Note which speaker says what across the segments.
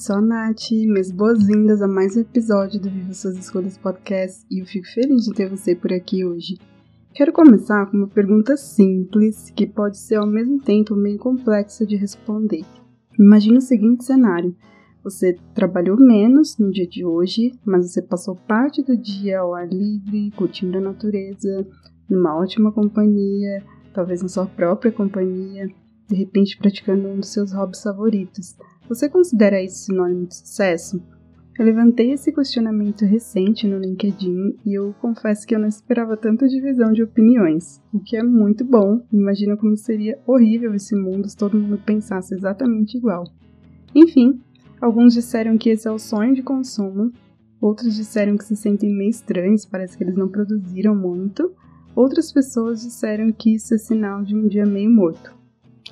Speaker 1: Sou a Nath, minhas boas-vindas a mais um episódio do Viva Suas Escolhas Podcast e eu fico feliz de ter você por aqui hoje. Quero começar com uma pergunta simples que pode ser ao mesmo tempo meio complexa de responder. Imagine o seguinte cenário: você trabalhou menos no dia de hoje, mas você passou parte do dia ao ar livre, curtindo a natureza, numa ótima companhia, talvez na sua própria companhia, de repente praticando um dos seus hobbies favoritos. Você considera isso sinônimo de sucesso? Eu levantei esse questionamento recente no LinkedIn e eu confesso que eu não esperava tanta divisão de opiniões, o que é muito bom. Imagina como seria horrível esse mundo se todo mundo pensasse exatamente igual. Enfim, alguns disseram que esse é o sonho de consumo, outros disseram que se sentem meio estranhos, parece que eles não produziram muito, outras pessoas disseram que isso é sinal de um dia meio morto.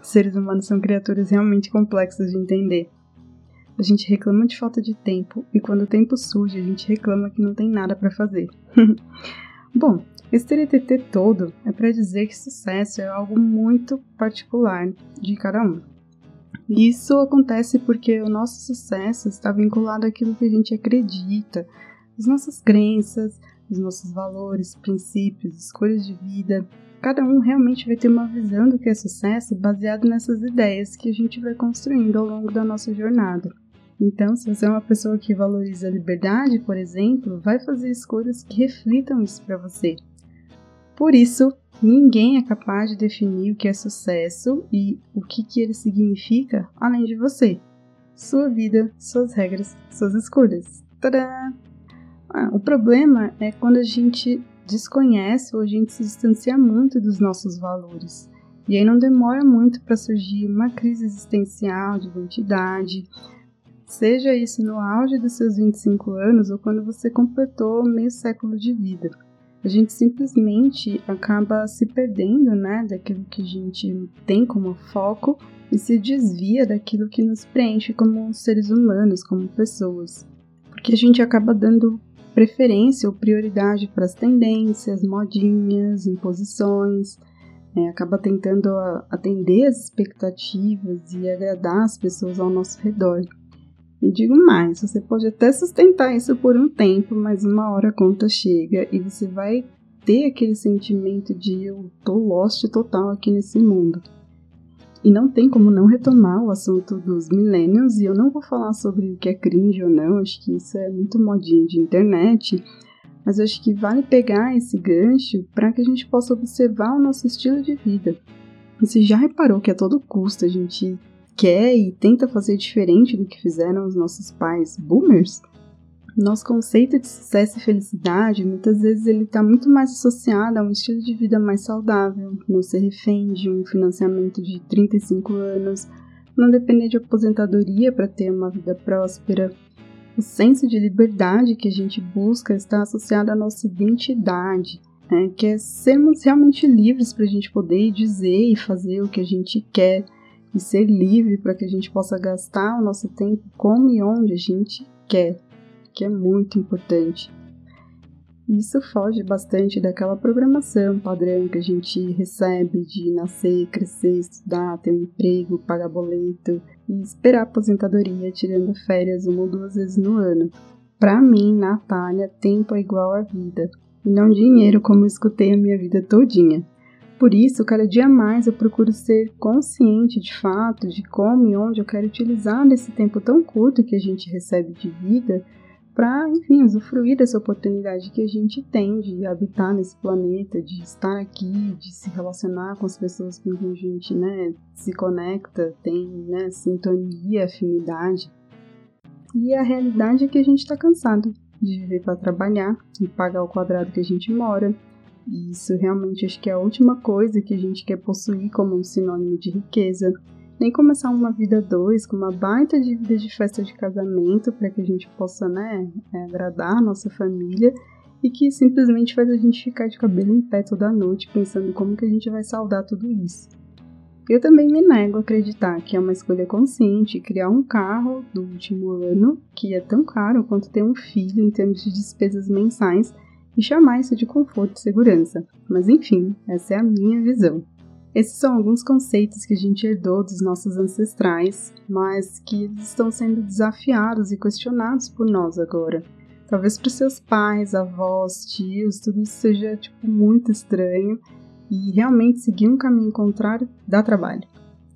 Speaker 1: Seres humanos são criaturas realmente complexas de entender. A gente reclama de falta de tempo e quando o tempo surge, a gente reclama que não tem nada para fazer. Bom, esse TTT todo é para dizer que sucesso é algo muito particular de cada um. Isso acontece porque o nosso sucesso está vinculado àquilo que a gente acredita, as nossas crenças, os nossos valores, princípios, escolhas de vida, cada um realmente vai ter uma visão do que é sucesso baseado nessas ideias que a gente vai construindo ao longo da nossa jornada. Então, se você é uma pessoa que valoriza a liberdade, por exemplo, vai fazer escolhas que reflitam isso para você. Por isso, ninguém é capaz de definir o que é sucesso e o que, que ele significa além de você. Sua vida, suas regras, suas escolhas. Tadá! Ah, o problema é quando a gente desconhece ou a gente se distancia muito dos nossos valores. E aí não demora muito para surgir uma crise existencial de identidade, seja isso no auge dos seus 25 anos ou quando você completou meio século de vida. A gente simplesmente acaba se perdendo, né, daquilo que a gente tem como foco e se desvia daquilo que nos preenche como seres humanos, como pessoas. Porque a gente acaba dando preferência ou prioridade para as tendências, modinhas, imposições, é, acaba tentando atender as expectativas e agradar as pessoas ao nosso redor. E digo mais, você pode até sustentar isso por um tempo, mas uma hora a conta chega e você vai ter aquele sentimento de eu tô lost total aqui nesse mundo. E não tem como não retomar o assunto dos millennials, e eu não vou falar sobre o que é cringe ou não, acho que isso é muito modinho de internet, mas acho que vale pegar esse gancho para que a gente possa observar o nosso estilo de vida. Você já reparou que a todo custo a gente quer e tenta fazer diferente do que fizeram os nossos pais boomers? Nosso conceito de sucesso e felicidade, muitas vezes ele está muito mais associado a um estilo de vida mais saudável, não ser refém de um financiamento de 35 anos, não depender de aposentadoria para ter uma vida próspera. O senso de liberdade que a gente busca está associado à nossa identidade, né, que é sermos realmente livres para a gente poder dizer e fazer o que a gente quer, e ser livre para que a gente possa gastar o nosso tempo como e onde a gente quer que é muito importante. Isso foge bastante daquela programação padrão que a gente recebe de nascer, crescer, estudar, ter um emprego, pagar boleto e esperar aposentadoria tirando férias uma ou duas vezes no ano. Para mim, Natália, tempo é igual a vida, e não dinheiro como eu escutei a minha vida todinha. Por isso, cada dia mais eu procuro ser consciente de fato de como e onde eu quero utilizar nesse tempo tão curto que a gente recebe de vida para, enfim, usufruir dessa oportunidade que a gente tem de habitar nesse planeta, de estar aqui, de se relacionar com as pessoas com quem a gente, né, se conecta, tem, né, sintonia, afinidade. E a realidade é que a gente está cansado de viver para trabalhar e pagar o quadrado que a gente mora. E isso realmente acho que é a última coisa que a gente quer possuir como um sinônimo de riqueza. Nem começar uma vida dois com uma baita dívida de festa de casamento para que a gente possa, né, é, agradar a nossa família e que simplesmente faz a gente ficar de cabelo em pé toda noite pensando como que a gente vai saudar tudo isso. Eu também me nego a acreditar que é uma escolha consciente criar um carro do último ano, que é tão caro quanto ter um filho em termos de despesas mensais, e chamar isso de conforto e segurança. Mas enfim, essa é a minha visão. Esses são alguns conceitos que a gente herdou dos nossos ancestrais, mas que estão sendo desafiados e questionados por nós agora. Talvez para seus pais, avós, tios, tudo isso seja tipo muito estranho e realmente seguir um caminho contrário dá trabalho.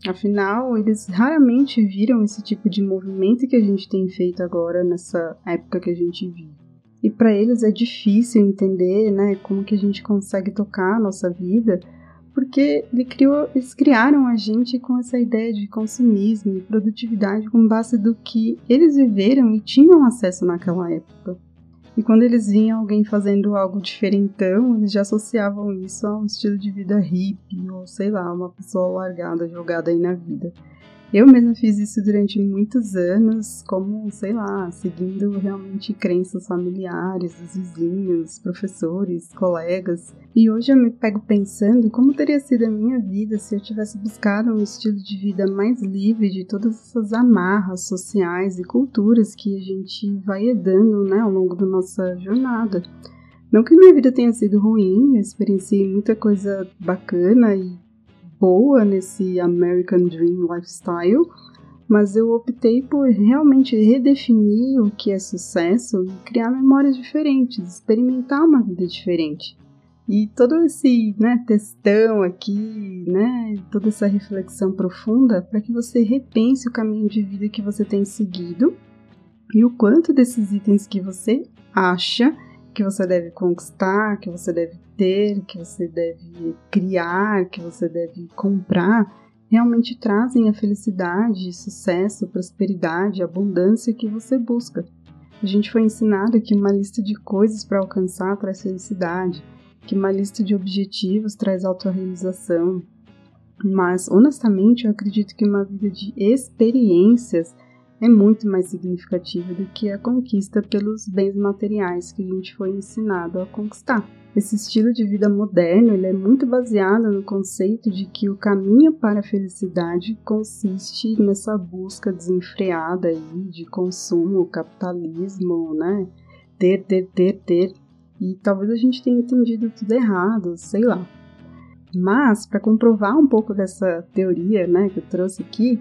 Speaker 1: Afinal, eles raramente viram esse tipo de movimento que a gente tem feito agora nessa época que a gente vive. E para eles é difícil entender, né, como que a gente consegue tocar a nossa vida porque ele criou, eles criaram a gente com essa ideia de consumismo e produtividade com base do que eles viveram e tinham acesso naquela época. E quando eles viam alguém fazendo algo diferentão, eles já associavam isso a um estilo de vida hippie ou sei lá, uma pessoa largada, jogada aí na vida. Eu mesma fiz isso durante muitos anos, como, sei lá, seguindo realmente crenças familiares, dos vizinhos, professores, colegas. E hoje eu me pego pensando como teria sido a minha vida se eu tivesse buscado um estilo de vida mais livre de todas essas amarras sociais e culturas que a gente vai herdando né, ao longo da nossa jornada. Não que minha vida tenha sido ruim, eu experienciei muita coisa bacana e boa nesse American Dream Lifestyle, mas eu optei por realmente redefinir o que é sucesso e criar memórias diferentes, experimentar uma vida diferente. E todo esse né, textão aqui, né, toda essa reflexão profunda para que você repense o caminho de vida que você tem seguido e o quanto desses itens que você acha que você deve conquistar, que você deve ter, que você deve criar, que você deve comprar, realmente trazem a felicidade, sucesso, prosperidade, abundância que você busca. A gente foi ensinado que uma lista de coisas para alcançar traz felicidade, que uma lista de objetivos traz autorrealização. Mas, honestamente, eu acredito que uma vida de experiências é muito mais significativa do que a conquista pelos bens materiais que a gente foi ensinado a conquistar. Esse estilo de vida moderno ele é muito baseado no conceito de que o caminho para a felicidade consiste nessa busca desenfreada aí de consumo, capitalismo, né? Ter, ter, ter, ter. E talvez a gente tenha entendido tudo errado, sei lá. Mas, para comprovar um pouco dessa teoria né, que eu trouxe aqui,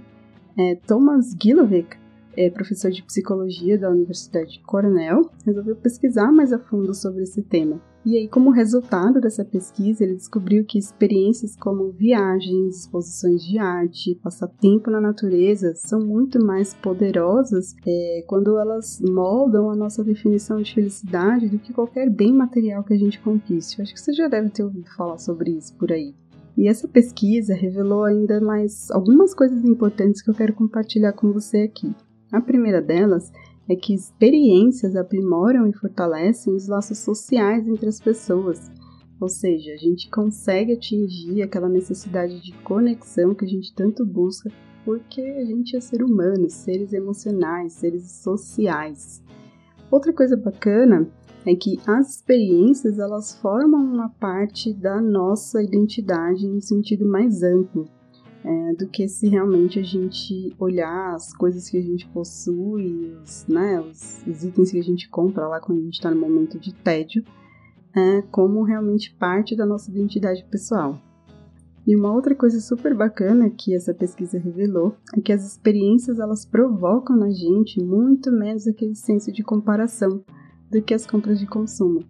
Speaker 1: é, Thomas Gilovic é professor de psicologia da Universidade de Cornell, resolveu pesquisar mais a fundo sobre esse tema. E aí, como resultado dessa pesquisa, ele descobriu que experiências como viagens, exposições de arte, passatempo na natureza são muito mais poderosas é, quando elas moldam a nossa definição de felicidade do que qualquer bem material que a gente conquiste. Eu acho que você já deve ter ouvido falar sobre isso por aí. E essa pesquisa revelou ainda mais algumas coisas importantes que eu quero compartilhar com você aqui. A primeira delas é que experiências aprimoram e fortalecem os laços sociais entre as pessoas. Ou seja, a gente consegue atingir aquela necessidade de conexão que a gente tanto busca, porque a gente é ser humano, seres emocionais, seres sociais. Outra coisa bacana é que as experiências elas formam uma parte da nossa identidade no sentido mais amplo é, do que se realmente a gente olhar as coisas que a gente possui, os, né, os, os itens que a gente compra lá quando a gente está no momento de tédio, é, como realmente parte da nossa identidade pessoal. E uma outra coisa super bacana que essa pesquisa revelou é que as experiências elas provocam na gente muito menos aquele senso de comparação do que as compras de consumo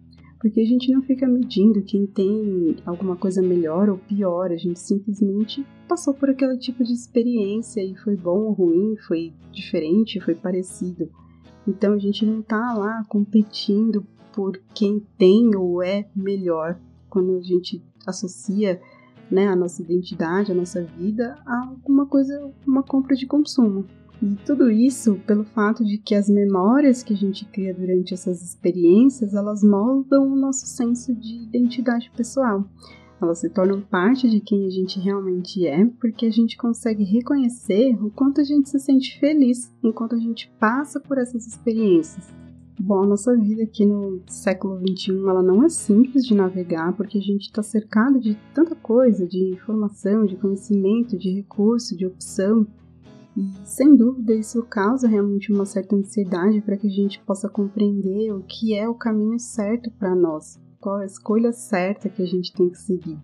Speaker 1: porque a gente não fica medindo quem tem alguma coisa melhor ou pior, a gente simplesmente passou por aquele tipo de experiência e foi bom ou ruim, foi diferente, foi parecido. Então a gente não tá lá competindo por quem tem ou é melhor quando a gente associa né, a nossa identidade, a nossa vida a alguma coisa, uma compra de consumo. E tudo isso pelo fato de que as memórias que a gente cria durante essas experiências, elas moldam o nosso senso de identidade pessoal. elas se tornam parte de quem a gente realmente é, porque a gente consegue reconhecer o quanto a gente se sente feliz enquanto a gente passa por essas experiências. Bom, a nossa vida aqui no século XXI ela não é simples de navegar porque a gente está cercado de tanta coisa, de informação, de conhecimento, de recurso, de opção. E sem dúvida isso causa realmente uma certa ansiedade para que a gente possa compreender o que é o caminho certo para nós, qual a escolha certa que a gente tem que seguir.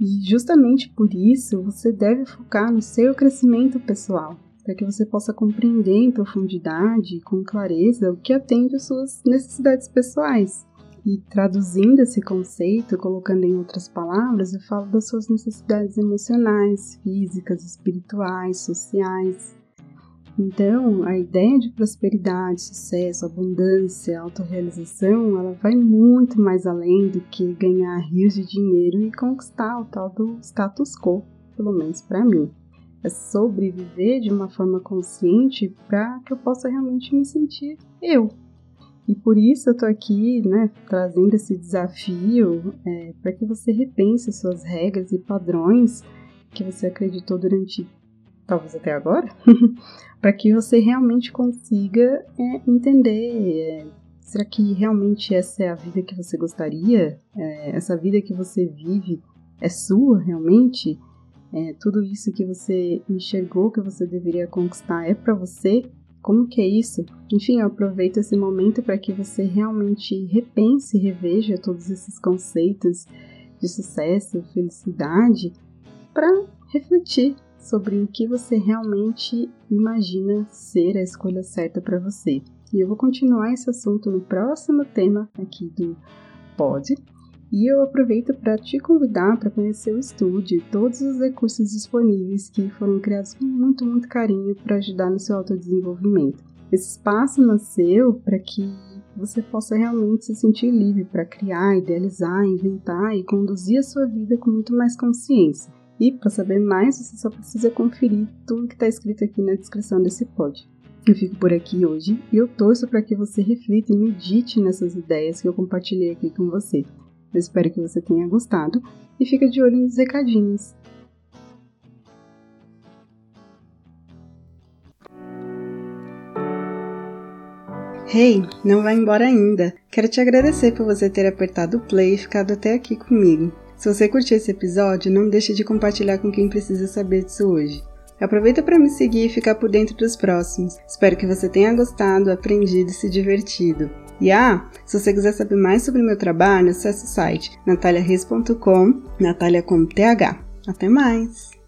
Speaker 1: E justamente por isso você deve focar no seu crescimento pessoal, para que você possa compreender em profundidade e com clareza o que atende às suas necessidades pessoais. E traduzindo esse conceito, colocando em outras palavras, eu falo das suas necessidades emocionais, físicas, espirituais, sociais. Então, a ideia de prosperidade, sucesso, abundância, autorrealização, ela vai muito mais além do que ganhar rios de dinheiro e conquistar o tal do status quo, pelo menos para mim é sobreviver de uma forma consciente para que eu possa realmente me sentir eu. E por isso eu tô aqui, né, trazendo esse desafio é, para que você repense suas regras e padrões que você acreditou durante, talvez até agora, para que você realmente consiga é, entender é, será que realmente essa é a vida que você gostaria? É, essa vida que você vive é sua realmente? é, tudo isso que você enxergou que você deveria conquistar é para você? Como que é isso? Enfim, eu aproveito esse momento para que você realmente repense e reveja todos esses conceitos de sucesso, felicidade, para refletir sobre o que você realmente imagina ser a escolha certa para você. E eu vou continuar esse assunto no próximo tema aqui do Pod, e eu aproveito para te convidar para conhecer o estúdio todos os recursos disponíveis que foram criados com muito, muito carinho para ajudar no seu autodesenvolvimento. Esse espaço nasceu para que você possa realmente se sentir livre para criar, idealizar, inventar e conduzir a sua vida com muito mais consciência. E para saber mais, você só precisa conferir tudo que está escrito aqui na descrição desse pod. Eu fico por aqui hoje e eu torço para que você reflita e medite nessas ideias que eu compartilhei aqui com você. Eu espero que você tenha gostado e fica de olho nos recadinhos. Hey, não vai embora ainda! Quero te agradecer por você ter apertado o play e ficado até aqui comigo. Se você curtiu esse episódio, não deixe de compartilhar com quem precisa saber disso hoje. Aproveita para me seguir e ficar por dentro dos próximos. Espero que você tenha gostado, aprendido e se divertido. E ah, se você quiser saber mais sobre o meu trabalho, acesse o site nataliareis.com, Natalia com TH. Até mais!